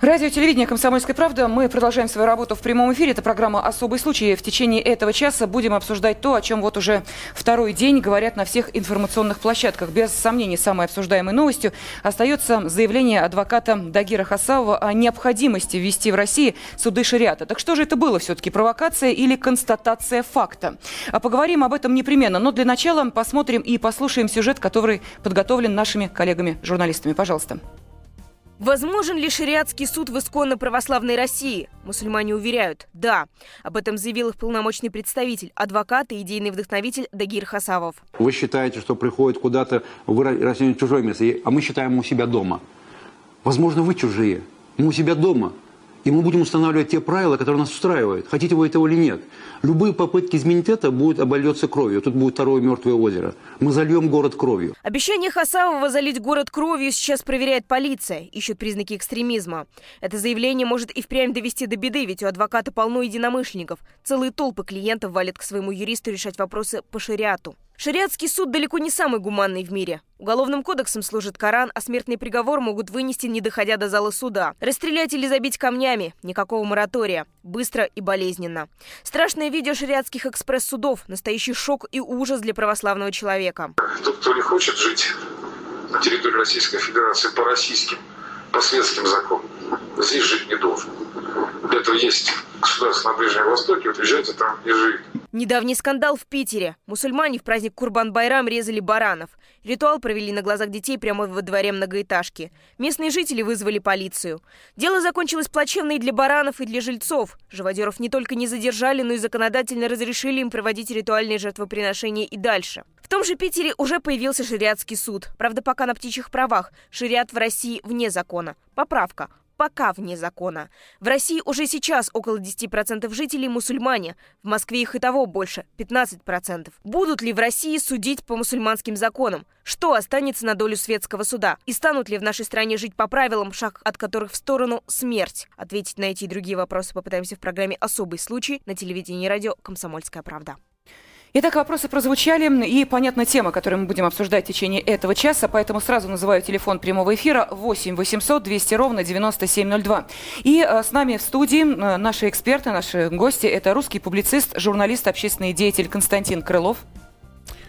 Радио телевидение «Комсомольская правда». Мы продолжаем свою работу в прямом эфире. Это программа «Особый случай». В течение этого часа будем обсуждать то, о чем вот уже второй день говорят на всех информационных площадках. Без сомнений, самой обсуждаемой новостью остается заявление адвоката Дагира Хасавова о необходимости ввести в России суды шариата. Так что же это было все-таки, провокация или констатация факта? А поговорим об этом непременно. Но для начала посмотрим и послушаем сюжет, который подготовлен нашими коллегами-журналистами. Пожалуйста. Возможен ли шариатский суд в исконно православной России? Мусульмане уверяют, да. Об этом заявил их полномочный представитель, адвокат и идейный вдохновитель Дагир Хасавов. Вы считаете, что приходит куда-то в Россию чужое место, а мы считаем у себя дома. Возможно, вы чужие. Мы у себя дома. И мы будем устанавливать те правила, которые нас устраивают. Хотите вы этого или нет. Любые попытки изменить это будут обольется кровью. Тут будет второе мертвое озеро. Мы зальем город кровью. Обещание Хасавова залить город кровью сейчас проверяет полиция. Ищут признаки экстремизма. Это заявление может и впрямь довести до беды, ведь у адвоката полно единомышленников. Целые толпы клиентов валят к своему юристу решать вопросы по шариату. Шариатский суд далеко не самый гуманный в мире. Уголовным кодексом служит Коран, а смертный приговор могут вынести, не доходя до зала суда. Расстрелять или забить камнями. Никакого моратория. Быстро и болезненно. Страшное видео шариатских экспресс-судов. Настоящий шок и ужас для православного человека. Тот, кто не хочет жить на территории Российской Федерации по российским, по светским законам, здесь жить не должен. Для этого есть государство на Ближнем Востоке, вот езжайте там и живите. Недавний скандал в Питере. Мусульмане в праздник Курбан-Байрам резали баранов. Ритуал провели на глазах детей прямо во дворе многоэтажки. Местные жители вызвали полицию. Дело закончилось плачевно и для баранов, и для жильцов. Живодеров не только не задержали, но и законодательно разрешили им проводить ритуальные жертвоприношения и дальше. В том же Питере уже появился шариатский суд. Правда, пока на птичьих правах. Шариат в России вне закона. Поправка пока вне закона. В России уже сейчас около 10% жителей мусульмане. В Москве их и того больше – 15%. Будут ли в России судить по мусульманским законам? Что останется на долю светского суда? И станут ли в нашей стране жить по правилам, шаг от которых в сторону – смерть? Ответить на эти и другие вопросы попытаемся в программе «Особый случай» на телевидении и радио «Комсомольская правда». Итак, вопросы прозвучали, и понятна тема, которую мы будем обсуждать в течение этого часа, поэтому сразу называю телефон прямого эфира 8 800 200 ровно 9702. И э, с нами в студии э, наши эксперты, наши гости, это русский публицист, журналист, общественный деятель Константин Крылов.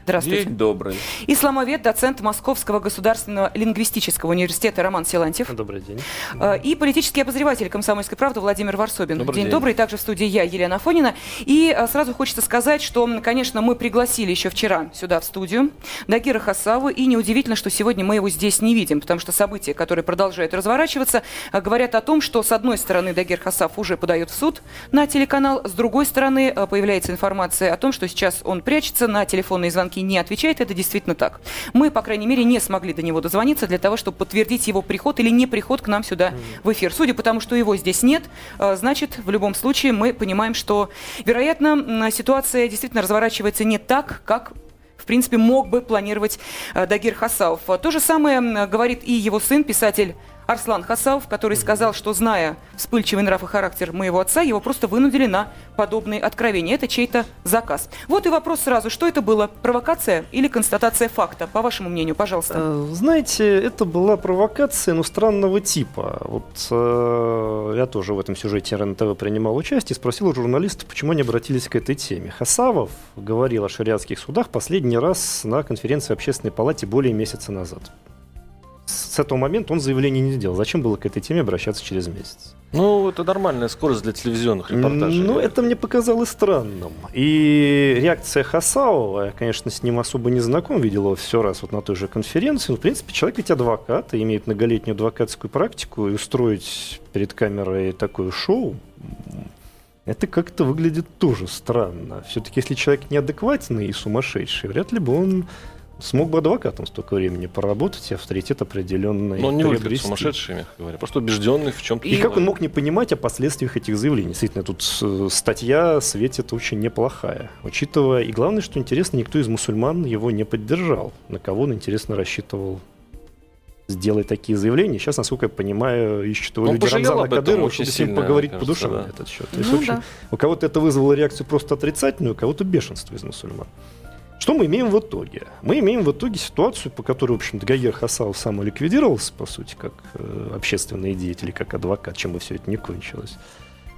Здравствуйте. День добрый. Исламовед, доцент Московского государственного лингвистического университета Роман Силантьев. Добрый день. Э, и политический обозреватель «Комсомольской правды» Владимир Варсобин. Добрый день, день добрый. Также в студии я, Елена Фонина. И э, сразу хочется сказать, что, конечно, мы пригласили еще вчера сюда, в студию, Дагира Хасаву. И неудивительно, что сегодня мы его здесь не видим, потому что события, которые продолжают разворачиваться, э, говорят о том, что, с одной стороны, Дагир Хасав уже подает в суд на телеканал, с другой стороны, появляется информация о том, что сейчас он прячется, на телефонные звонки не отвечает. Это действительно так. Мы, по крайней мере, не смогли до него дозвониться для того, чтобы подтвердить его приход или не приход к нам сюда в эфир. Судя по тому, что его здесь нет, э, значит, в любом случае мы понимаем, что, вероятно, ситуация действительно разворачивается не так, как в принципе, мог бы планировать э, Дагир Хасауф. То же самое говорит и его сын, писатель Арслан Хасауф, который сказал, что, зная вспыльчивый нрав и характер моего отца, его просто вынудили на подобные откровения. Это чей-то заказ. Вот и вопрос сразу, что это было? Провокация или констатация факта? По вашему мнению, пожалуйста. Э, знаете, это была провокация, но странного типа. Вот э, я тоже в этом сюжете РНТВ принимал участие и спросил у журналистов, почему они обратились к этой теме. Хасавов говорил о шариатских судах последний раз на конференции Общественной палате более месяца назад с этого момента он заявление не сделал. Зачем было к этой теме обращаться через месяц? Ну, это нормальная скорость для телевизионных репортажей. Ну, это мне показалось странным. И реакция Хасаова, я, конечно, с ним особо не знаком, видел его все раз вот на той же конференции. Но, в принципе, человек ведь адвокат, и имеет многолетнюю адвокатскую практику, и устроить перед камерой такое шоу, это как-то выглядит тоже странно. Все-таки, если человек неадекватный и сумасшедший, вряд ли бы он смог бы адвокатом столько времени поработать и авторитет определенный Но он не выглядит сумасшедший, мягко говоря, просто убежденный в чем-то. И как он мог не понимать о последствиях этих заявлений? Действительно, тут э, статья светит очень неплохая. Учитывая, и главное, что интересно, никто из мусульман его не поддержал. На кого он, интересно, рассчитывал сделать такие заявления. Сейчас, насколько я понимаю, ищут его Он люди Рамзана об этом Кадырова, очень чтобы с ним сильно, поговорить кажется, по душам да. на этот счет. То есть, Ну в общем, да. у кого-то это вызвало реакцию просто отрицательную, у кого-то бешенство из мусульман. Что мы имеем в итоге? Мы имеем в итоге ситуацию, по которой, в общем-то, Гагер Хасау самоликвидировался, по сути, как э, общественный деятель, и как адвокат, чем бы все это не кончилось.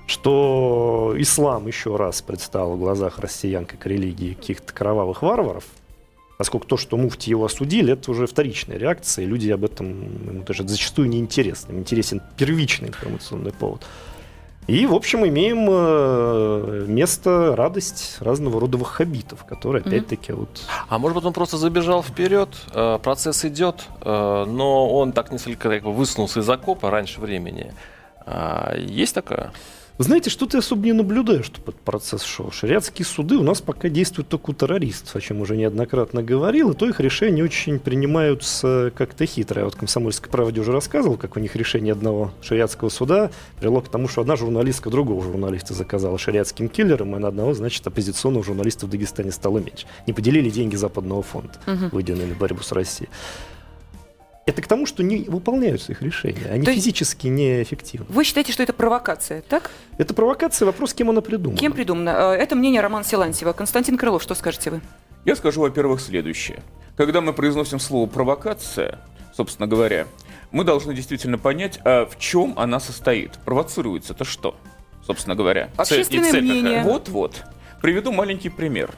Что ислам еще раз предстал в глазах россиян как религии каких-то кровавых варваров, поскольку то, что муфти его осудили, это уже вторичная реакция, и люди об этом ему даже зачастую не интересны. Им интересен первичный информационный повод. И, в общем, имеем э, место радость разного рода ваххабитов, которые, опять-таки, вот... А может быть, он просто забежал вперед, э, процесс идет, э, но он так несколько как бы высунулся из окопа раньше времени. А, Есть такое? Вы знаете, что-то я особо не наблюдаю, чтобы этот процесс шел. Шариатские суды у нас пока действуют только у террористов, о чем уже неоднократно говорил, и то их решения очень принимаются как-то хитро. Я вот «Комсомольской правде» уже рассказывал, как у них решение одного шариатского суда привело к тому, что одна журналистка другого журналиста заказала шариатским киллером, и на одного, значит, оппозиционного журналиста в Дагестане стало меньше. Не поделили деньги Западного фонда, выделенные на борьбу с Россией. Это к тому, что не выполняются их решения. Они То физически неэффективны. Вы считаете, что это провокация, так? Это провокация, вопрос, кем она придумана. Кем придумано? Э, Это мнение Романа Силантьева. Константин Крылов, что скажете вы? Я скажу, во-первых, следующее. Когда мы произносим слово «провокация», собственно говоря, мы должны действительно понять, а в чем она состоит. Провоцируется это что, собственно говоря? Общественное цель мнение. Вот-вот. Приведу маленький пример.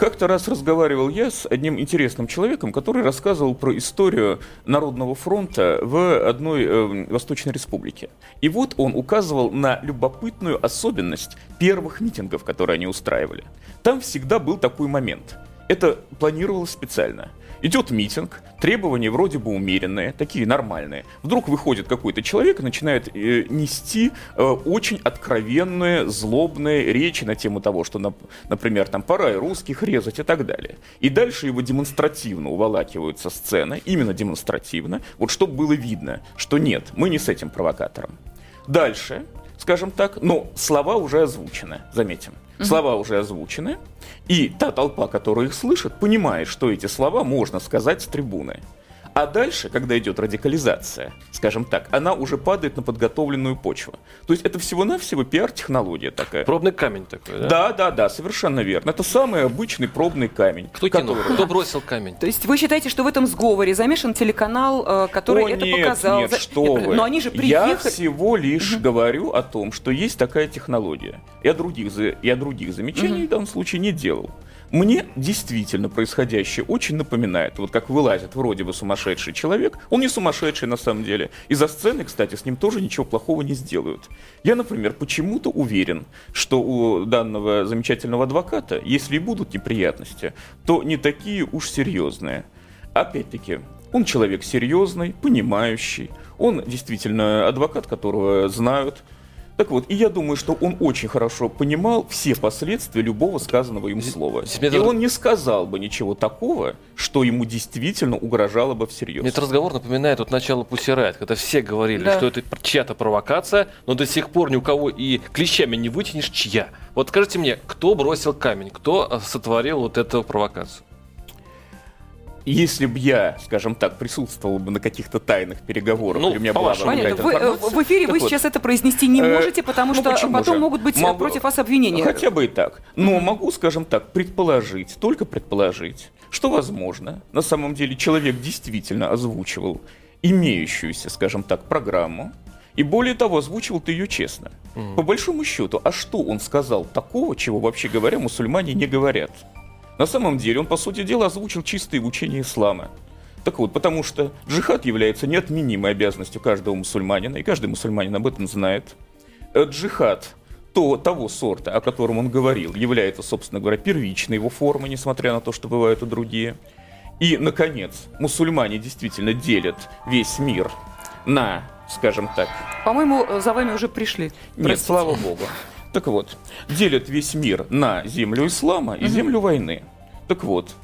Как-то раз разговаривал я с одним интересным человеком, который рассказывал про историю Народного фронта в одной э, Восточной Республике. И вот он указывал на любопытную особенность первых митингов, которые они устраивали. Там всегда был такой момент. Это планировалось специально. Идет митинг, требования вроде бы умеренные, такие нормальные. Вдруг выходит какой-то человек и начинает э, нести э, очень откровенные, злобные речи на тему того, что, нап- например, там пора и русских резать и так далее. И дальше его демонстративно уволакивают со сцены, именно демонстративно, вот чтобы было видно, что нет, мы не с этим провокатором. Дальше, скажем так, но слова уже озвучены, заметим. Слова уже озвучены, и та толпа, которая их слышит, понимает, что эти слова можно сказать с трибуны. А дальше, когда идет радикализация, скажем так, она уже падает на подготовленную почву. То есть это всего-навсего пиар-технология такая. Пробный камень такой, да? Да, да, да, совершенно верно. Это самый обычный пробный камень. Кто кинул? который- Кто бросил камень? То есть вы считаете, что в этом сговоре замешан телеканал, э, который О, это нет, показал? нет, За- что вы. Но они же Я приехали... всего лишь говорю о том, что есть такая технология. Я других, я других замечаний в данном случае не делал. Мне действительно происходящее очень напоминает, вот как вылазит вроде бы сумасшедший человек, он не сумасшедший на самом деле, и за сценой, кстати, с ним тоже ничего плохого не сделают. Я, например, почему-то уверен, что у данного замечательного адвоката, если и будут неприятности, то не такие уж серьезные. Опять-таки, он человек серьезный, понимающий, он действительно адвокат, которого знают. Так вот, и я думаю, что он очень хорошо понимал все последствия любого сказанного им слова. И он не сказал бы ничего такого, что ему действительно угрожало бы всерьез. Мне этот разговор напоминает вот начало Пусирайт, когда все говорили, Да. что это чья-то провокация, но до сих пор ни у кого и клещами не вытянешь, чья. Вот скажите мне, кто бросил камень, кто э, сотворил вот эту провокацию? Если бы я, скажем так, присутствовал бы на каких-то тайных переговорах, Ну, или у меня была бы. Понятно. какая-то Вы, э, в эфире так вы вот, сейчас это произнести не Э, можете, потому ну что потом же? могут быть Могу- против вас обвинения. Хотя бы и так. Но могу, скажем так, предположить, только предположить, что, возможно, на самом деле человек действительно озвучивал имеющуюся, скажем так, программу, и более того, озвучивал ты ее честно. По большому счету, а что он сказал такого, чего, вообще говоря, мусульмане не говорят? На самом деле, он, по сути дела, озвучил чистые учения ислама. Так вот, потому что джихад является неотменимой обязанностью каждого мусульманина, и каждый мусульманин об этом знает. Э, Джихад то, того сорта, о котором он говорил, является, собственно говоря, первичной его формой, несмотря на то, что бывают и другие. И, наконец, мусульмане действительно делят весь мир на, скажем так, По-моему, э, за вами уже пришли. нет, Простите. слава богу. Так вот, делят весь мир на землю ислама и землю войны. Так вот,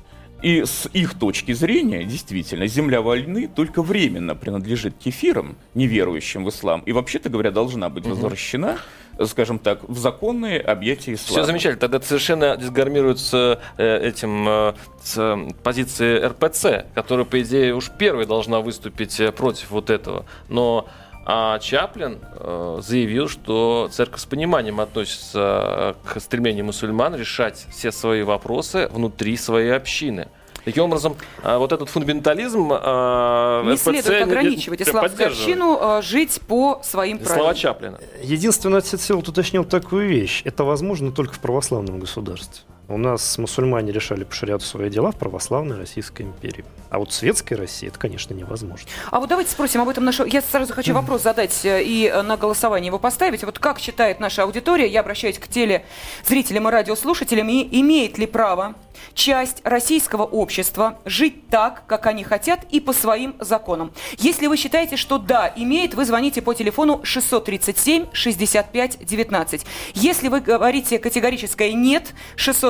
и с их точки зрения, действительно, земля войны только временно принадлежит кефирам, неверующим в ислам, и вообще-то говоря, должна быть возвращена скажем так, в законные объятия ислама. Все замечательно. Тогда это совершенно дисгармируется э, этим э, с э, позиции РПЦ, которая, по идее, уж первой должна выступить против вот этого. Но а Чаплин э, заявил, что церковь с пониманием относится к стремлению мусульман решать все свои вопросы внутри своей общины. Таким образом, э, вот этот фундаментализм э, Не РПЦ следует ограничивать исламскую общину э, жить по своим Слова правилам. Чаплина. Единственное, Всеволод уточнил такую вещь. Это возможно только в православном государстве. У нас мусульмане решали по шариату свои дела в православной Российской империи. А вот в светской России это, конечно, невозможно. А вот давайте спросим об этом нашего... Я сразу хочу вопрос задать э, и э, на голосование его поставить. Вот как считает наша аудитория, я обращаюсь к телезрителям и радиослушателям, и имеет ли право часть российского общества жить так, как они хотят и по своим законам? Если вы считаете, что да, имеет, вы звоните по телефону 637 65 19. Если вы говорите категорическое нет,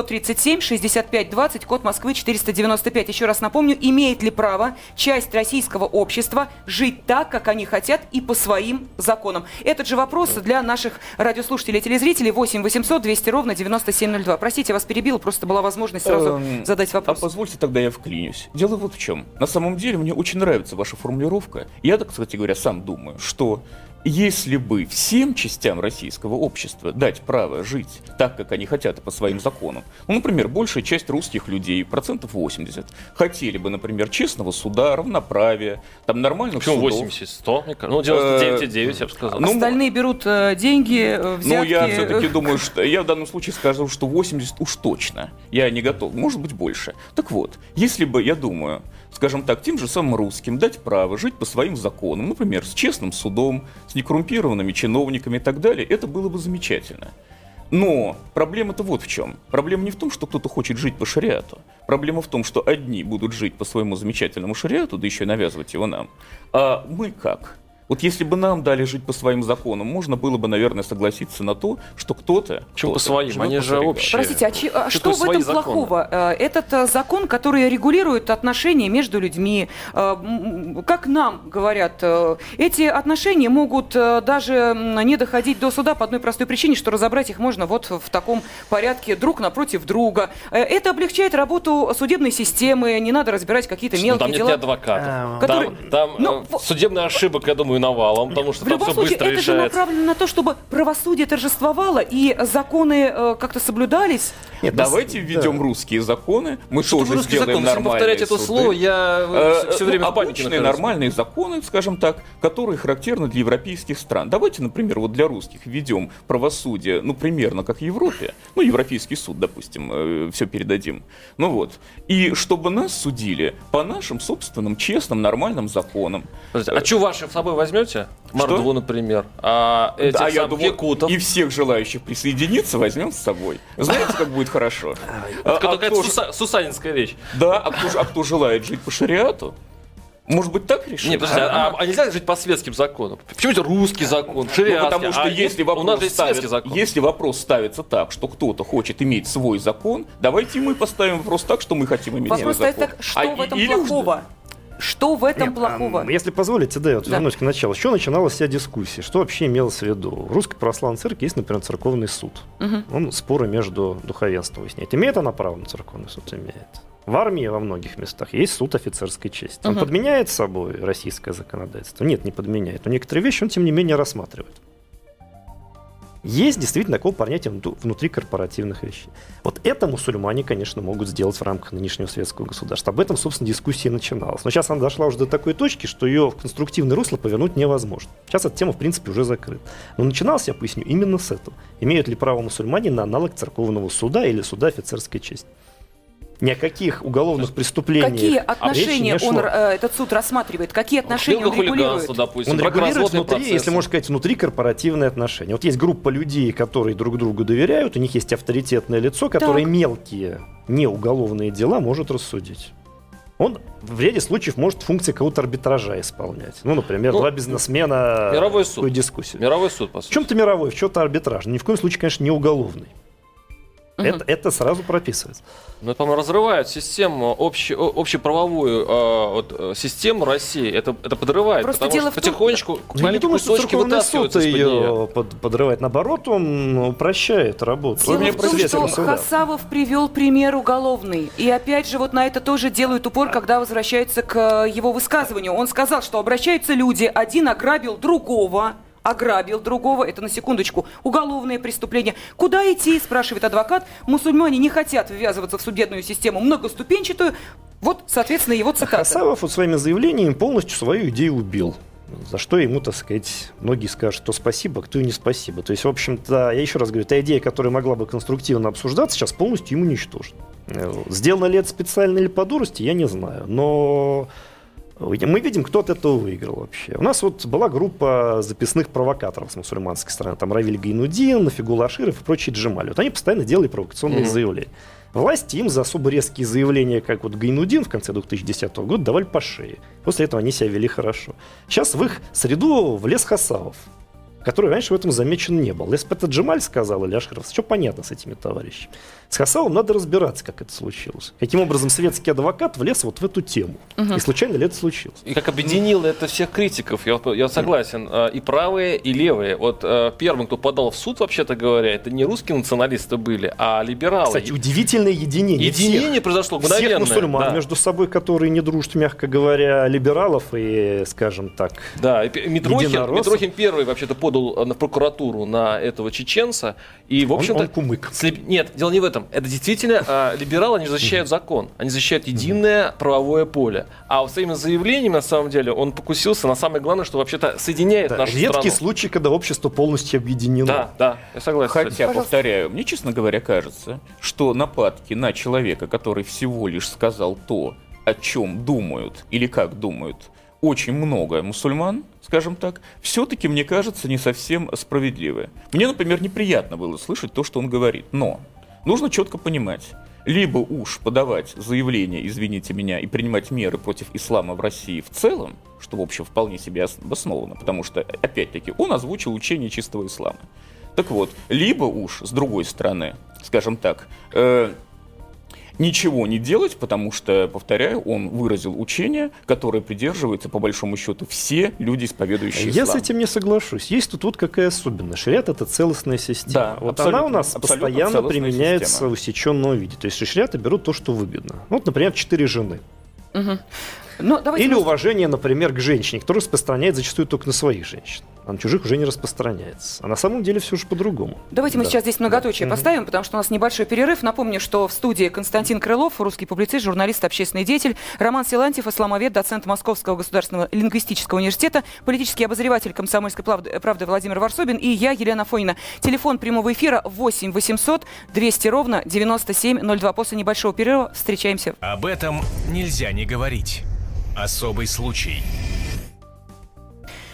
637 65 20, код Москвы 495. Еще раз напомню, имеет ли право часть российского общества жить так, как они хотят и по своим законам? Этот же вопрос для наших радиослушателей и телезрителей 8 800 200 ровно 9702. Простите, я вас перебил, просто была возможность сразу Эм, задать вопрос. А позвольте тогда я вклинюсь. Дело вот в чем. На самом деле мне очень нравится ваша формулировка. Я, так, кстати говоря, сам думаю, что если бы всем частям российского общества дать право жить так, как они хотят и по своим законам, ну, например, большая часть русских людей, процентов 80, хотели бы, например, честного суда, равноправия, там нормальных Почему судов. 80, 100? мне кажется? Ну, 99,9, я бы сказал. ну, Остальные берут э, деньги, э, взятки. Ну, я все-таки э, думаю, что я в данном случае скажу, что 80 уж точно. Я не готов. Может быть, больше. Так вот, если бы, я думаю, скажем так, тем же самым русским дать право жить по своим законам, например, с честным судом, с некоррумпированными чиновниками и так далее, это было бы замечательно. Но проблема-то вот в чем. Проблема не в том, что кто-то хочет жить по шариату. Проблема в том, что одни будут жить по своему замечательному шариату, да еще и навязывать его нам. А мы как? Вот если бы нам дали жить по своим законам, можно было бы, наверное, согласиться на то, что кто-то... Почему по кто-то своим? Они по же общие. Простите, а, чи- а Что в этом свои законы? плохого? Э, Этот э, закон, который регулирует отношения между людьми, э, как нам говорят, эти отношения могут даже не доходить до суда по одной простой причине, что разобрать их можно вот в таком порядке друг напротив друга. Это облегчает работу судебной системы, не надо разбирать какие-то Ну, мелкие там нет дела. ни адвокатов. Который- Там, там, Ну, судебных ошибок, я думаю, навалом, потому что В там любом все случае, быстро это же решается. направлено на то, чтобы правосудие торжествовало и законы э, как-то соблюдались. Нет, Давайте да. введем русские законы, мы Что тоже русский сделаем закон? Если нормальные повторять это суды. слово, я Э, все ну, время в панике обычные нахожусь. нормальные законы, скажем так, которые характерны для европейских стран. Давайте, например, вот для русских введем правосудие, ну, примерно как в Европе. Ну, Европейский суд, допустим, все передадим. Ну вот. И чтобы нас судили по нашим собственным, честным, нормальным законам. Подождите, а что ваши с собой возьмете? Мордву, например. А этих Да, я думаю, якутов. и всех желающих присоединиться возьмем с собой. Знаете, как будет хорошо? А- Это а какая-то суса- сусанинская вещь. Да, а кто, а кто желает жить по шариату? Может быть, так решим? Не, подожди, а, а нельзя жить по светским законам? Почему это русский закон, шариатский? Ну, потому что а если есть- у нас вопрос, же ставит- светский закон. если вопрос ставится так, что кто-то хочет иметь свой закон, давайте мы поставим вопрос так, что мы хотим иметь Вопрос свой закон. так, что А в этом плохого? Что в этом Нет, плохого? а, Если позволите, да, вот Да. вернусь к началу. С чего начиналась вся дискуссия? Что вообще имелось в виду? В Русской Православной Церкви есть, например, церковный суд. Мгм. Он споры между духовенством выясняет. Имеет она право на церковный суд? Имеет. В армии во многих местах есть суд офицерской чести. Он Мгм. подменяет собой российское законодательство? Нет, не подменяет. Но некоторые вещи он, тем не менее, рассматривает. Есть действительно такое понятие внутри- корпоративных вещей. Вот это мусульмане, конечно, могут сделать в рамках нынешнего светского государства. Об этом, собственно, дискуссия начиналась. Но сейчас она дошла уже до такой точки, что ее в конструктивное русло повернуть невозможно. Сейчас эта тема, в принципе, уже закрыта. Но начиналось, я поясню, именно с этого. Имеют ли право мусульмане на аналог церковного суда или суда офицерской чести? Ни о каких уголовных преступлениях Какие речи отношения не шло. он, э, этот суд рассматривает? Какие отношения он регулирует? допустим, Он регулирует внутри, процессы. если можно сказать, внутри корпоративные отношения. Вот есть группа людей, которые друг другу доверяют, у них есть авторитетное лицо, которое Так. мелкие, не уголовные дела может рассудить. Он в ряде случаев может функции какого-то арбитража исполнять. Ну, например, Ну, два бизнесмена мировой суд. дискуссию. Мировой суд, по В сути. чем-то мировой, в чем-то арбитраж. Ни в коем случае, конечно, не уголовный. Это, это сразу прописывается. Ну, это, по-моему, разрывает систему, обще, общеправовую э, вот, э, систему России. Это, это подрывает, Просто потому дело что в том- потихонечку Я не думаю, что кусочки Верховный суд вытаскиваются из-под нее. ее под- подрывает. Наоборот, он упрощает работу. Дело Мне в том, что суда. Хасавов привел пример уголовный. И опять же, вот на это тоже делают упор, когда возвращаются к э, его высказыванию. Он сказал, что обращаются люди, один ограбил другого, ограбил другого, это на секундочку, уголовное преступление. Куда идти, спрашивает адвокат. Мусульмане не хотят ввязываться в судебную систему многоступенчатую. Вот, соответственно, его цитата. Хасавов вот своими заявлениями полностью свою идею убил. За что ему, так сказать, многие скажут, кто спасибо, кто и не спасибо. То есть, в общем-то, я еще раз говорю, та идея, которая могла бы конструктивно обсуждаться, сейчас полностью ему уничтожена. Э, Сделано ли это специально или по дурости, я не знаю. Но мы видим, кто от этого выиграл вообще. У нас вот была группа записных провокаторов с мусульманской стороны. Там Равиль Гайнудин, Нафигул Аширов и прочие Джемали. Вот они постоянно делали провокационные Мгм. заявления. Власти им за особо резкие заявления, как вот Гайнудин в конце 2010 года, давали по шее. После этого они себя вели хорошо. Сейчас в их среду влез Хасавов, который раньше в этом замечен не был. Если бы это Джемаль сказал или Аширов, что понятно с этими товарищами. С Хасавом надо разбираться, как это случилось. Каким образом светский адвокат влез вот в эту тему. И случайно ли это случилось? И как объединило это всех критиков, я, я согласен, э, и правые, и левые. Вот э, первым, кто подал в суд, вообще-то говоря, это не русские националисты были, а либералы. Кстати, удивительное единение. Единение всех. произошло Всех мгновенное. мусульман да. между собой, которые не дружат, мягко говоря, либералов и, скажем так, Да, и Митрохин. Митрохин первый вообще-то подал э, на прокуратуру на этого чеченца. И, в он, общем-то, он кумык. слеп- Нет, дело не в этом. Это действительно э, либералы, они защищают закон. Они защищают единое правовое поле. А вот своими заявлениями, на самом деле, он покусился на самое главное, что вообще-то соединяет Да, нашу редкий страну. случай, когда общество полностью объединено. Да, да, я согласен. Хотя, повторяю, мне, честно говоря, кажется, что нападки на человека, который всего лишь сказал то, о чем думают или как думают очень много мусульман, скажем так, все-таки, мне кажется, не совсем справедливые. Мне, например, неприятно было слышать то, что он говорит, но нужно четко понимать, либо уж подавать заявление, извините меня, и принимать меры против ислама в России в целом, что, в общем, вполне себе ос- обосновано, потому что, опять-таки, он озвучил учение чистого ислама. Так вот, либо уж, с другой стороны, скажем так, э, ничего не делать, потому что, повторяю, он выразил учение, которое придерживаются, по большому счету, все люди, исповедующие Я с этим не соглашусь. Есть тут вот какая особенность. Шариат это целостная система. Да, вот она у нас постоянно применяется система. в усеченном виде. То есть из шариата берут то, что выгодно. Вот, например, четыре жены. Но давайте Или мы- уважение, например, к женщине, которое распространяет зачастую только на своих женщин. А на чужих уже не распространяется. А на самом деле все же по-другому. Давайте мы Да. сейчас здесь многоточие поставим, потому что у нас небольшой перерыв. Напомню, что в студии Константин Крылов, русский публицист, журналист, общественный деятель, Роман Силантьев, исламовед, доцент Московского государственного лингвистического университета, политический обозреватель комсомольской правды, правды Владимир Варсобин и я, Елена Фонина. Телефон прямого эфира 8 800 200 ровно 9702. После небольшого перерыва встречаемся. Об этом нельзя не говорить. Особый случай.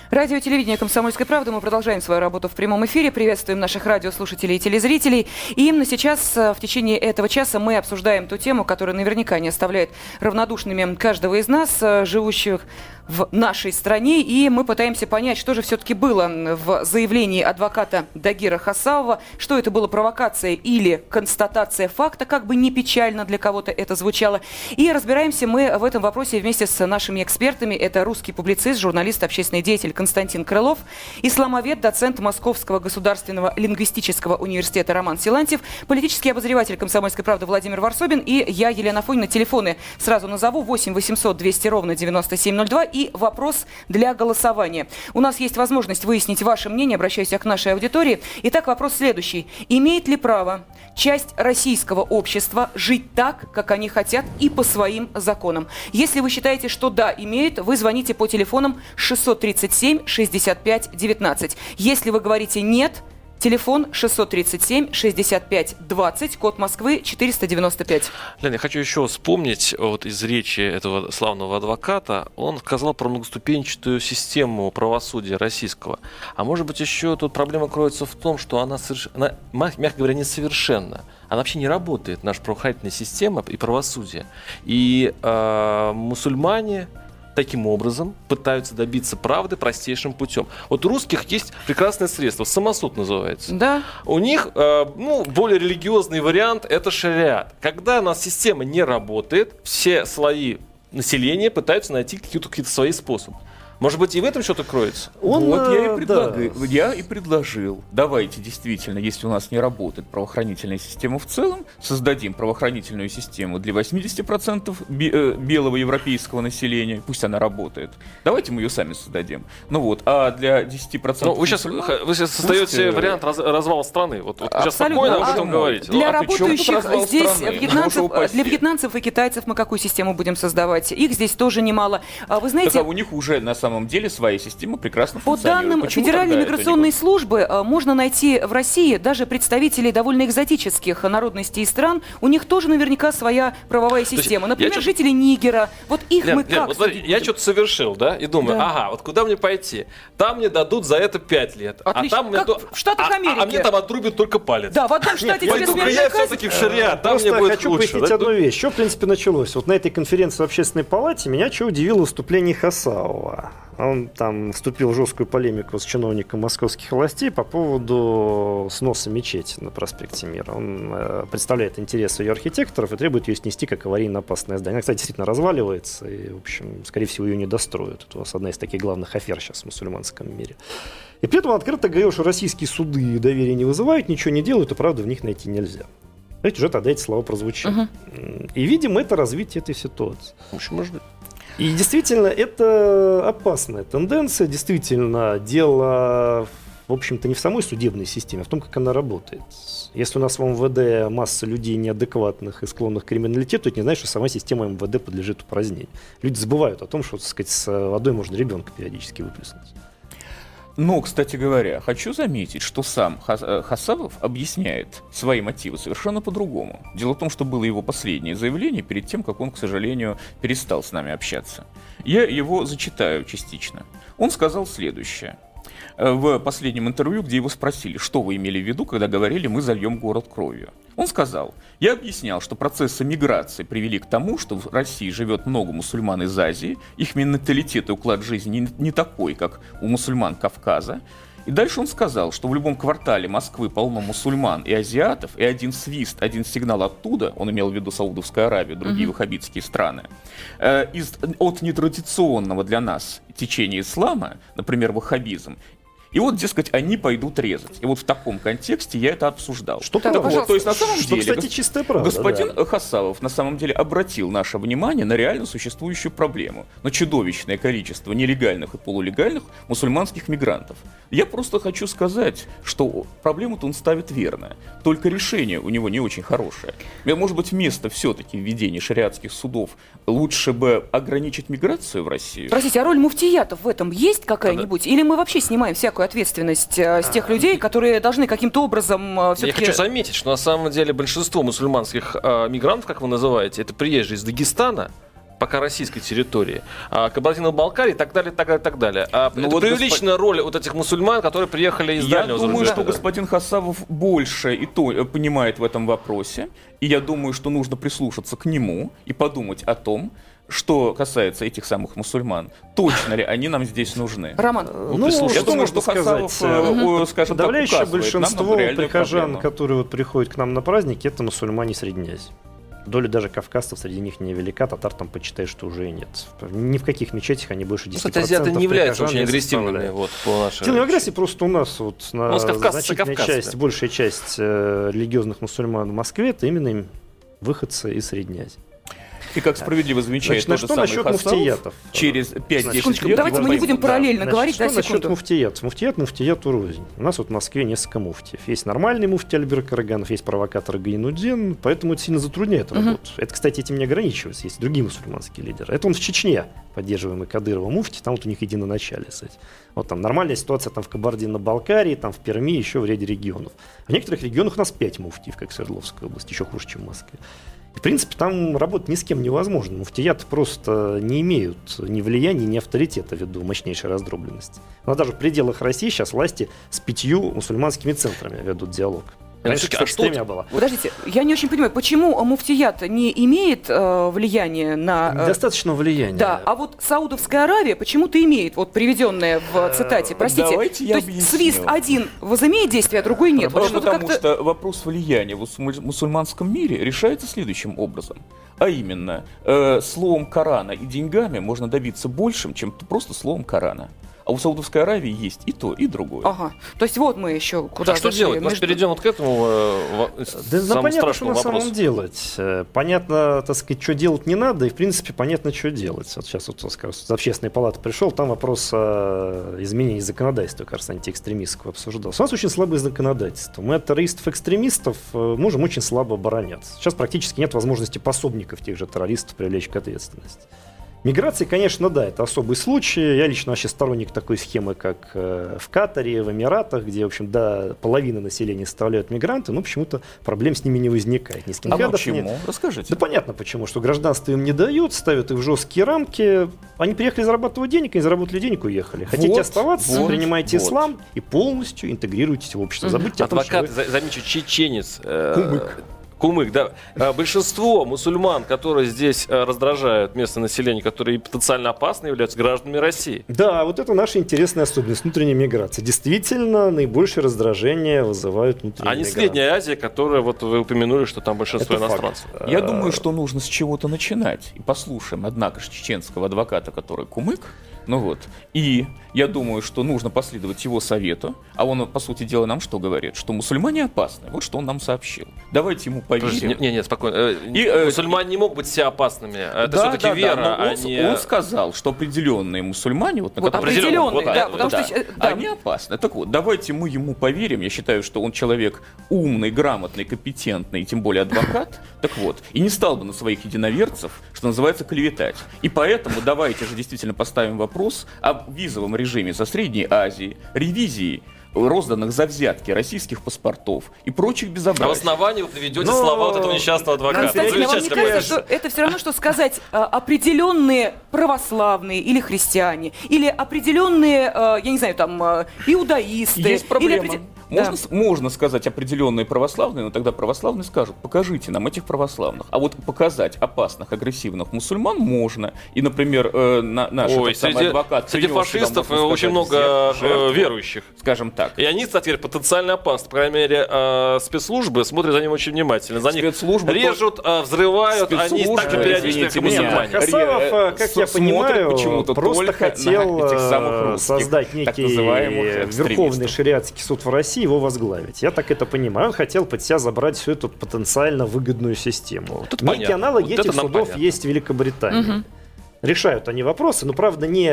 Радио телевидение «Комсомольской правды». Мы продолжаем свою работу в прямом эфире. Приветствуем наших радиослушателей и телезрителей. И именно сейчас, э, в течение этого часа, мы обсуждаем ту тему, которая наверняка не оставляет равнодушными каждого из нас, э, живущих в нашей стране. И мы пытаемся понять, что же все-таки было в заявлении адвоката Дагира Хасавова. Что это было, провокация или констатация факта, как бы не печально для кого-то это звучало. И разбираемся мы в этом вопросе вместе с нашими экспертами. Это русский публицист, журналист, общественный деятель Константин Крылов, исламовед, доцент Московского государственного лингвистического университета Роман Силантьев, политический обозреватель «Комсомольской правды» Владимир Варсобин и я, Елена Фонина. Телефоны сразу назову 8 800 200 ровно 9702 и вопрос для голосования. У нас есть возможность выяснить ваше мнение, обращаюсь я к нашей аудитории. Итак, вопрос следующий. Имеет ли право часть российского общества жить так, как они хотят и по своим законам? Если вы считаете, что да, имеют, вы звоните по телефонам 637 65 19. Если вы говорите нет, телефон 637 65 20, код Москвы 495. Лен, я хочу еще вспомнить вот из речи этого славного адвоката. Он сказал про многоступенчатую систему правосудия российского. А может быть еще тут проблема кроется в том, что она, она мягко говоря, несовершенна. Она вообще не работает, наша правоохранительная система и правосудие. И э, мусульмане таким образом пытаются добиться правды простейшим путем. Вот у русских есть прекрасное средство, самосуд называется. Да. У них э, ну, более религиозный вариант – это шариат. Когда у нас система не работает, все слои населения пытаются найти какие-то какие свои способы. Может быть, и в этом что-то кроется? Он, вот я и, э, предлагаю, да. я и предложил. Давайте действительно, если у нас не работает правоохранительная система в целом, создадим правоохранительную систему для 80% бе- э, белого европейского населения. Пусть она работает. Давайте мы ее сами создадим. Ну вот, а для 10% Ну, вы сейчас, вы сейчас создаете пусть, э, вариант раз- развала страны. Вот, вот вы сейчас спокойно об А этом говорите. Для а работающих здесь страны? вьетнамцев, для вьетнамцев и китайцев мы какую систему будем создавать? Их здесь тоже немало. А Вы Так, знаете, а у них уже на самом деле своя система прекрасно По функционирует. данным Почему Федеральной миграционной службы, э, можно найти в России даже представителей довольно экзотических народностей и стран. У них тоже наверняка своя правовая есть система. я Например, жители Нигера. Вот их Лен, мы Лен, как вот смотри, я что-то совершил, да, и думаю, Да. ага, вот куда мне пойти? Там мне дадут за это 5 лет. Отлично. А там мне Как то- в Штатах а- а- Америки. А, мне там отрубят только палец. Да, в одном штате тебе смертная я все-таки в шариат, там мне будет хочу пояснить одну вещь. Что, в принципе, началось? Вот на этой конференции в Общественной палате меня что удивило выступление Хасаова. Он там вступил в жесткую полемику с чиновником московских властей по поводу сноса мечети на проспекте Мира. Он э, представляет интересы ее архитекторов и требует ее снести как аварийно опасное здание. Она, кстати, действительно разваливается, и, в общем, скорее всего, ее не достроят. Это у нас одна из таких главных афер сейчас в мусульманском мире. И при этом он открыто говорил, что российские суды доверия не вызывают, ничего не делают, и правда в них найти нельзя. Знаете, уже тогда эти слова прозвучали. И, видимо, это развитие этой ситуации. В общем, может быть. И действительно, это опасная тенденция. Действительно, дело, в общем-то, не в самой судебной системе, а в том, как она работает. Если у нас в МВД масса людей неадекватных и склонных к криминалитету, это не значит, что сама система МВД подлежит упразднению. Люди забывают о том, что, так сказать, с водой можно ребенка периодически выплеснуть. Но, кстати говоря, хочу заметить, что сам э, Хасавов объясняет свои мотивы совершенно по-другому. Дело в том, что было его последнее заявление перед тем, как он, к сожалению, перестал с нами общаться. Я его зачитаю частично. Он сказал следующее. Э, В последнем интервью, где его спросили, что вы имели в виду, когда говорили «мы зальем город кровью». Он сказал, я объяснял, что процессы миграции привели к тому, что в России живет много мусульман из Азии, их менталитет и уклад жизни не, не такой, как у мусульман Кавказа. И дальше он сказал, что в любом квартале Москвы полно мусульман и азиатов, и один свист, один сигнал оттуда, он имел в виду Саудовскую Аравию, другие ваххабитские страны, э, из, от нетрадиционного для нас течения ислама, например, ваххабизм, и вот, дескать, они пойдут резать. И вот в таком контексте я это обсуждал. Что Так, вот, то есть на самом Что, деле... кстати, чистая правда. Господин да. Хасавов на самом деле обратил наше внимание на реально существующую проблему, на чудовищное количество нелегальных и полулегальных мусульманских мигрантов. Я просто хочу сказать, что проблему-то он ставит верно, только решение у него не очень хорошее. Может быть, вместо все-таки введения шариатских судов лучше бы ограничить миграцию в Россию? Простите, а роль муфтиятов в этом есть какая-нибудь? Или мы вообще снимаем всякую ответственность э, с тех людей, которые должны каким-то образом э, Я все-таки... хочу заметить, что на самом деле большинство мусульманских э, мигрантов, как вы называете, это приезжие из Дагестана, пока российской территории, а, Кабардино-Балкарии и так далее, так далее, так далее. А Ну это вот преувеличенная роль вот этих мусульман, которые приехали из Я дальнего думаю, что господин Хасавов больше и то понимает в этом вопросе. И я думаю, что нужно прислушаться к нему и подумать о том, что касается этих самых мусульман. Точно ли они нам здесь нужны? Роман, Ну, прислушайтесь. Я что думаю, можно что Хасавов, сказать? э, э, скажем так, Подавляющее указывает нам на большинство прихожан, проблему. которые вот приходят к нам на праздники, это мусульмане Средней Азии. Доля даже кавказцев среди них невелика, татар там почитай, что уже и нет. Ни в каких мечетях они больше 10% Ну, Кстати, азиаты не являются очень агрессивными вот, по нашей... Агрессии, просто у нас вот на У нас кавказцы, значительная кавказцы. часть, большая часть э, религиозных мусульман в Москве, это именно им выходцы из Средней Азии. И как справедливо замечает Значит, на тот же что самый насчет Хасавов, муфтиятов? через 5-10 Секундочку, лет... давайте мы не будем параллельно Значит, говорить, что да, насчет секунду. муфтият? Муфтият муфтият рознь. У нас вот в Москве несколько муфтиев. Есть нормальный муфти Альберт Караганов, есть провокатор Гайнудин, поэтому это сильно затрудняет работу. Это, кстати, этим не ограничивается. Есть другие мусульманские лидеры. Это он в Чечне, поддерживаемый Кадырова муфти, там вот у них единоначалие, кстати. Вот там нормальная ситуация там в Кабардино-Балкарии, там в Перми, еще в ряде регионов. В некоторых регионах у нас пять муфтиев, как в Свердловской области, еще хуже, чем в Москве. В принципе, там работать ни с кем невозможно. Муфтияты просто не имеют ни влияния, ни авторитета ввиду мощнейшей раздробленности. Но даже в пределах России сейчас власти с пятью мусульманскими центрами ведут диалог. Раньше, всё-таки, а что тремя было. Подождите, я не очень понимаю, почему муфтият не имеет э, влияния на... э, Достаточно влияния. Да, а вот Саудовская Аравия почему-то имеет, вот приведенное в цитате, простите, давайте я то есть объясню. свист один возымеет действие, а другой нет. Вот Потому, что-то потому как-то- что вопрос влияния в мусуль- мусульманском мире решается следующим образом. А именно, э, словом Корана и деньгами можно добиться большим, чем просто словом Корана. А у Саудовской Аравии есть и то, и другое. Ага, то есть вот мы еще куда А что зашли. делать? Может, Между- перейдем вот к этому э, Да, да самому понятно, что страшному на самом вопросу. делать. Э, Понятно, так сказать, что делать не надо, и, в принципе, понятно, что делать. Вот сейчас вот, так сказать, с общественной палаты пришел, там вопрос о изменении законодательства, кажется, антиэкстремистского обсуждался. У нас очень слабое законодательство. Мы от террористов-экстремистов э, можем очень слабо обороняться. Сейчас практически нет возможности пособников тех же террористов привлечь к ответственности. Миграция, конечно, да, это особый случай. Я лично вообще сторонник такой схемы, как э, в Катаре, в Эмиратах, где, в общем, до половины населения составляют мигранты, но почему-то проблем с ними не возникает. Ни с А почему? нет. Расскажите. Да понятно почему, что гражданство им не дают, ставят их в жесткие рамки. Они приехали зарабатывать денег, они заработали денег, уехали. Хотите Вот, оставаться, вот, принимайте вот. ислам и полностью интегрируйтесь в общество. Забудьте о том, что Адвокат, вы- за- замечу, чеченец. э, Кумык. Кумык, да. Э, Большинство мусульман, которые здесь э, раздражают местное население, которые потенциально опасны, являются гражданами России. Да, вот это наша интересная особенность внутренней миграции. Действительно, наибольшее раздражение вызывают внутренние А не мигранты. Средняя Азия, которая, вот вы упомянули, что там большинство Это факт. иностранцев. Я думаю, что нужно с чего-то начинать. И послушаем, однако же, чеченского адвоката, который кумык. Ну вот. И я думаю, что нужно последовать его совету. А он, по сути дела, нам что говорит? Что мусульмане опасны. Вот что он нам сообщил. Давайте ему поверим. Не, не, не, спокойно. Э, И, э, Мусульмане не могут быть все опасными. Это Да, все-таки да, да, вера, но а он, не... он сказал, что определенные мусульмане, вот, на Вот которых- определенные, вот, да, да, потому да, что... э, да. они опасны. Так вот, давайте мы ему поверим. Я считаю, что он человек умный, грамотный, компетентный, и тем более адвокат. Так вот, и не стал бы на своих единоверцев, что называется, клеветать. И поэтому давайте же действительно поставим вопрос о визовом режиме со Средней Азии, ревизии розданных за взятки российских паспортов и прочих А в безобразий. основании вы приведете Но- слова вот этого несчастного адвоката. Константин, а вам не кажется, что это все равно, что сказать а, определенные православные или христиане, или определенные, а, я не знаю, там, а, иудаисты. Есть или проблема. Можно, Да. можно сказать определенные православные, но тогда православные скажут, покажите нам этих православных. А вот показать опасных, агрессивных мусульман можно. И, например, э, на, наш Ой, этот самый среди, адвокат среди сюда, фашистов э, очень сказать, много всех жертв. э, верующих. Скажем так. И они, кстати, потенциально опасны. По крайней мере, э, спецслужбы смотрят за ним очень внимательно. За них Спецслужбы режут, э, взрывают, они так же периодически, извините как мусульмане. Э, как я понимаю, почему-то просто хотел этих самых э, русских, создать некий Верховный шариатский суд в России, его возглавить. Я так это понимаю. Он хотел под себя забрать всю эту потенциально выгодную систему. тут Некие понятно. аналоги Вот этих судов понятно. есть в Великобритании. Решают они вопросы, но правда не...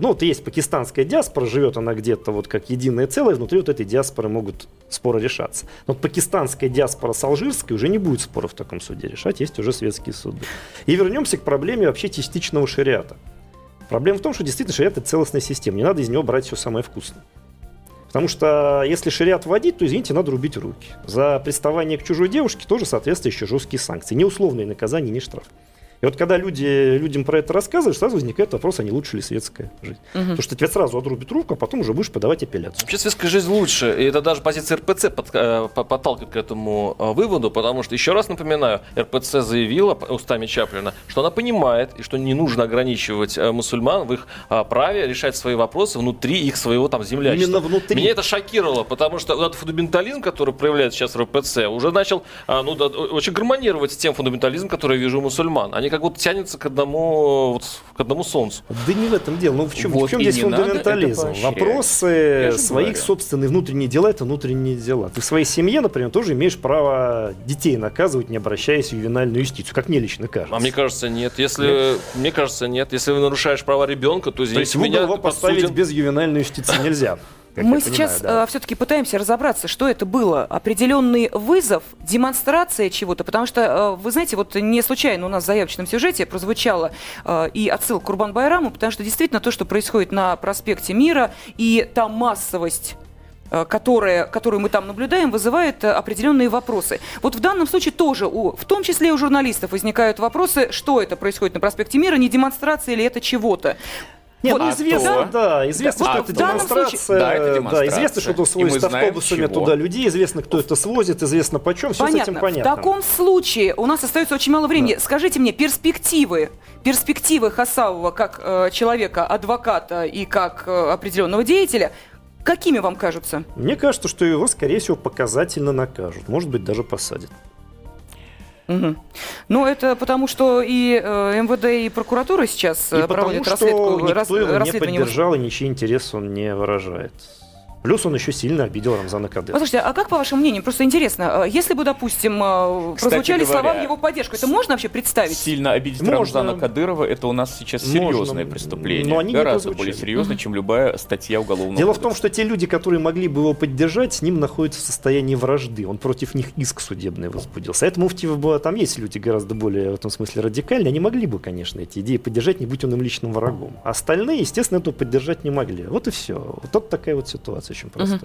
Ну, вот есть пакистанская диаспора, живет она где-то вот как единое целое, внутри вот этой диаспоры могут споры решаться. Но вот пакистанская диаспора с алжирской уже не будет споров в таком суде решать, есть уже светские суды. И вернемся к проблеме вообще частичного шариата. Проблема в том, что действительно шариат это целостная система, не надо из него брать все самое вкусное. Потому что если шариат вводить, то, извините, надо рубить руки. За приставание к чужой девушке тоже соответствующие жесткие санкции. Не условные наказания, не штраф. И вот когда люди, людям про это рассказывают, сразу возникает вопрос, а не лучше ли светская жизнь. Потому что тебе сразу отрубят руку, а потом уже будешь подавать апелляцию. Вообще светская жизнь лучше, и это даже позиция РПЦ под- э, по- подталкивает к этому э, выводу, потому что, еще раз напоминаю, РПЦ заявила устами Чаплина, что она понимает, и что не нужно ограничивать э, мусульман в их э, праве решать свои вопросы внутри их своего там землячества. Именно внутри. Меня это шокировало, потому что вот этот фундаментализм, который проявляется сейчас в РПЦ, уже начал а, ну, да, очень гармонировать с тем фундаментализмом, который я вижу у мусульман. Они как будто тянутся к одному, вот, к одному солнцу. Да не в этом дело. Ну в чем, Вот в чем здесь фундаментализм? Вопросы своих говорю. собственных внутренние дела это внутренние дела. Ты в своей семье, например, тоже имеешь право детей наказывать, не обращаясь в ювенальную юстицию, как мне лично кажется. А мне кажется, нет. Если мне кажется, нет. Если вы нарушаешь права ребенка, то То извините есть меня. поставить без ювенальной юстиции нельзя. Как Мы я понимаю, сейчас да. все-таки пытаемся разобраться, что это было. Определенный вызов, демонстрация чего-то. Потому что, э, вы знаете, вот не случайно у нас в заявочном сюжете прозвучало э, и отсылка к Курбан Байраму, потому что действительно то, что происходит на проспекте Мира, и та массовость э, которая, которую мы там наблюдаем, вызывает э, определенные вопросы. Вот в данном случае тоже, у, в том числе у журналистов, возникают вопросы, что это происходит на проспекте Мира, не демонстрация ли это чего-то. Нет, Вот, ну а известно, то- да, известно, Да, что а это демонстрация. случае- Да, это Да, демонстрация. известно, что знаем, автобусами чего. туда людей, известно, кто это свозит, известно почем, все с этим Понятно. понятно. В таком случае у нас остается очень мало времени. Скажите мне, перспективы, перспективы Хасавова как э, человека, адвоката и как э, определенного деятеля, какими вам кажутся? Мне кажется, что его, скорее всего, показательно накажут. Может быть, даже посадят. Мгм. Ну, это потому, что и э, МВД, и прокуратура сейчас И э, потому, проводят что никто рас- его не расследование. поддержал, и ничьи интересы он не выражает. Плюс он еще сильно обидел Рамзана Кадырова. Послушайте, а как по вашему мнению, просто интересно, э, если бы, допустим, э, Кстати прозвучали говоря, слова в его поддержку, это можно вообще представить? Сильно обидеть Можно. Рамзана Кадырова это у нас сейчас Можно. серьезное преступление. Но они Гораздо более серьезное, чем любая статья уголовного Дело в том, кодекса. что те люди, которые могли бы его поддержать, с ним находятся в состоянии вражды. Он против них иск судебный возбудил. Совет Муфтиева было, там есть люди гораздо более в этом смысле радикальные. Они могли бы, конечно, эти идеи поддержать, не будь он им личным врагом. А остальные, естественно, этого поддержать не могли. Вот и все. Вот такая вот ситуация очень простая.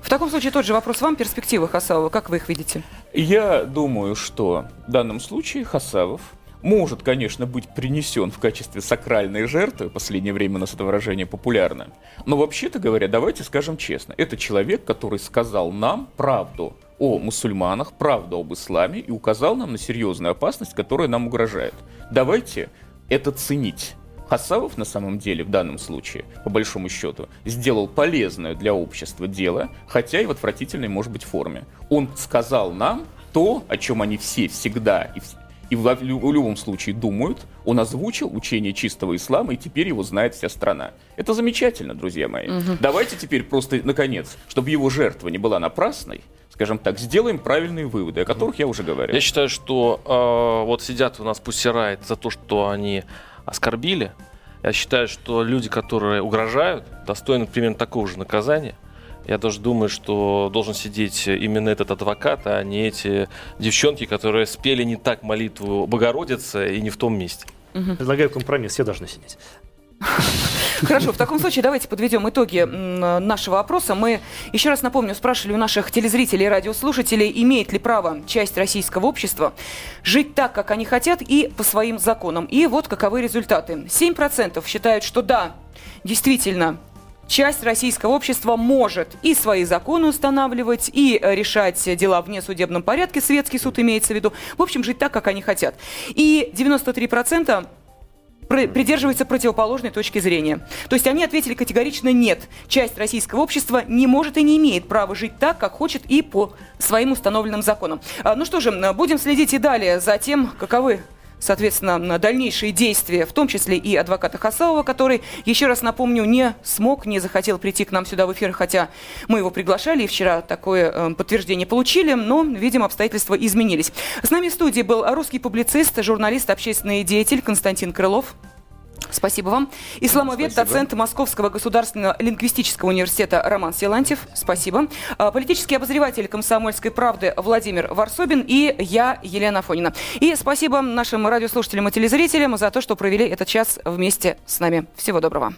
В таком случае тот же вопрос вам, перспективы Хасавова, как вы их видите? Я думаю, что в данном случае Хасавов может, конечно, быть принесен в качестве сакральной жертвы, в последнее время у нас это выражение популярно, но вообще-то говоря, давайте скажем честно, это человек, который сказал нам правду о мусульманах, правду об исламе и указал нам на серьезную опасность, которая нам угрожает. Давайте это ценить. Хасавов на самом деле в данном случае, по большому счету, сделал полезное для общества дело, хотя и в отвратительной, может быть, форме. Он сказал нам то, о чем они все всегда и, и в, в любом случае думают, он озвучил учение чистого ислама, и теперь его знает вся страна. Это замечательно, друзья мои. Давайте теперь просто, наконец, чтобы его жертва не была напрасной, скажем так, сделаем правильные выводы, о которых я уже говорил. Я считаю, что э, вот сидят у нас пусирает за то, что они оскорбили. Я считаю, что люди, которые угрожают, достойны примерно такого же наказания. Я даже думаю, что должен сидеть именно этот адвокат, а не эти девчонки, которые спели не так молитву Богородицы и не в том месте. Предлагаю компромисс, все должны сидеть. Хорошо, в таком случае давайте подведем итоги нашего опроса. Мы, еще раз напомню, спрашивали у наших телезрителей и радиослушателей, имеет ли право часть российского общества жить так, как они хотят и по своим законам. И вот каковы результаты. 7% считают, что да, действительно, часть российского общества может и свои законы устанавливать, и решать дела в несудебном порядке, светский суд имеется в виду, в общем, жить так, как они хотят. И 93% про- придерживается противоположной точки зрения. То есть они ответили категорично нет. Часть российского общества не может и не имеет права жить так, как хочет и по своим установленным законам. А, Ну что же, будем следить и далее за тем, каковы соответственно, м, дальнейшие действия, в том числе и адвоката Хасавова, который, еще раз напомню, не смог, не захотел прийти к нам сюда в эфир, хотя мы его приглашали и вчера такое э, подтверждение получили, но, видимо, обстоятельства изменились. С нами в студии был русский публицист, журналист, общественный деятель Константин Крылов. Спасибо вам. Исламовед, Спасибо. доцент Московского государственного лингвистического университета Роман Силантьев. Спасибо. А, Политический обозреватель «Комсомольской правды» Владимир Варсобин и я, Елена Фонина. И спасибо нашим радиослушателям и телезрителям за то, что провели этот час вместе с нами. Всего доброго.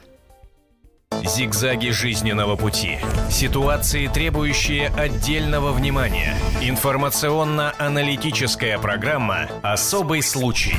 Зигзаги жизненного пути. Ситуации, требующие отдельного внимания. Информационно-аналитическая программа «Особый случай».